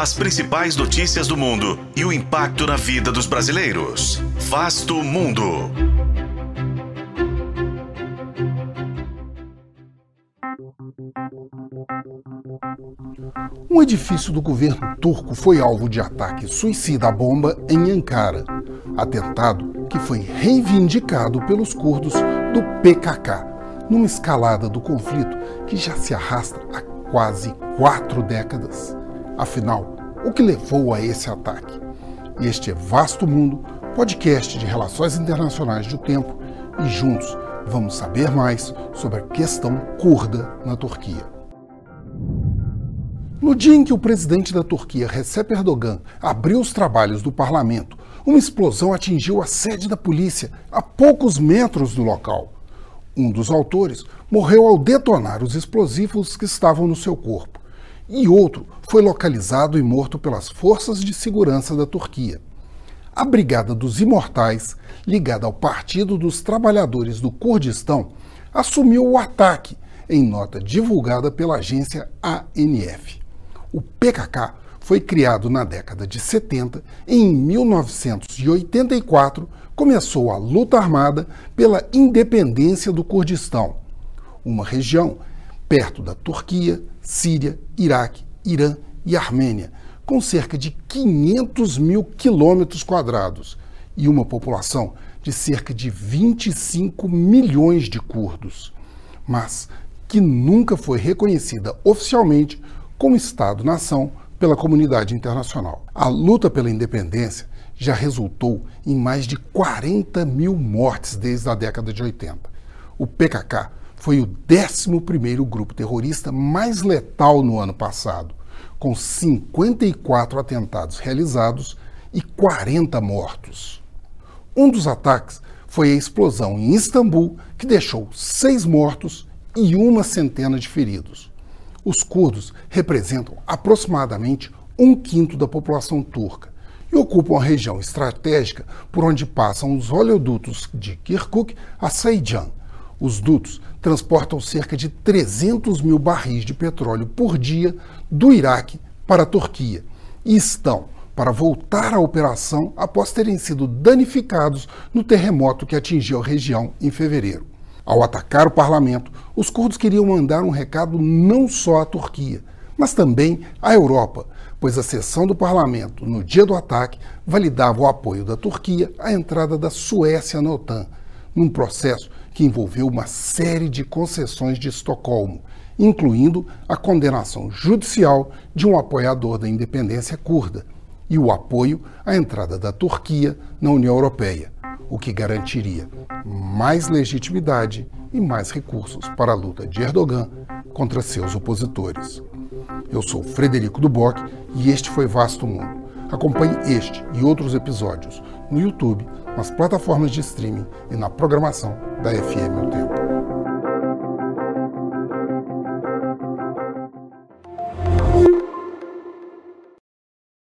As principais notícias do mundo e o impacto na vida dos brasileiros. Vasto Mundo. Um edifício do governo turco foi alvo de ataque suicida à bomba em Ankara. Atentado que foi reivindicado pelos curdos do PKK, numa escalada do conflito que já se arrasta há quase quatro décadas. Afinal, o que levou a esse ataque? Este é Vasto Mundo, podcast de relações internacionais do tempo, e juntos vamos saber mais sobre a questão curda na Turquia. No dia em que o presidente da Turquia, Recep Erdogan, abriu os trabalhos do parlamento, uma explosão atingiu a sede da polícia a poucos metros do local. Um dos autores morreu ao detonar os explosivos que estavam no seu corpo, e outro foi localizado e morto pelas forças de segurança da Turquia. A Brigada dos Imortais, ligada ao Partido dos Trabalhadores do Kurdistão, assumiu o ataque em nota divulgada pela agência ANF. O PKK foi criado na década de 70 e em 1984 começou a luta armada pela independência do Kurdistão, uma região perto da Turquia, Síria, Iraque, Irã e Armênia, com cerca de 500 mil quilômetros quadrados e uma população de cerca de 25 milhões de curdos, mas que nunca foi reconhecida oficialmente como Estado-nação pela comunidade internacional. A luta pela independência já resultou em mais de 40 mil mortes desde a década de 80. O PKK foi o 11º grupo terrorista mais letal no ano passado, com 54 atentados realizados e 40 mortos. Um dos ataques foi a explosão em Istambul, que deixou seis mortos e uma centena de feridos. Os curdos representam aproximadamente um quinto da população turca e ocupam a região estratégica por onde passam os oleodutos de Kirkuk a Saijan. Os dutos transportam cerca de 300 mil barris de petróleo por dia do Iraque para a Turquia e estão para voltar à operação após terem sido danificados no terremoto que atingiu a região em fevereiro. Ao atacar o parlamento, os curdos queriam mandar um recado não só à Turquia, mas também à Europa, pois a sessão do parlamento, no dia do ataque, validava o apoio da Turquia à entrada da Suécia na OTAN, num processo que envolveu uma série de concessões de Estocolmo, incluindo a condenação judicial de um apoiador da independência curda e o apoio à entrada da Turquia na União Europeia, o que garantiria mais legitimidade e mais recursos para a luta de Erdogan contra seus opositores. Eu sou Frederico Duboc e este foi Vasto Mundo. Acompanhe este e outros episódios no YouTube, nas plataformas de streaming e na programação da FM O Tempo.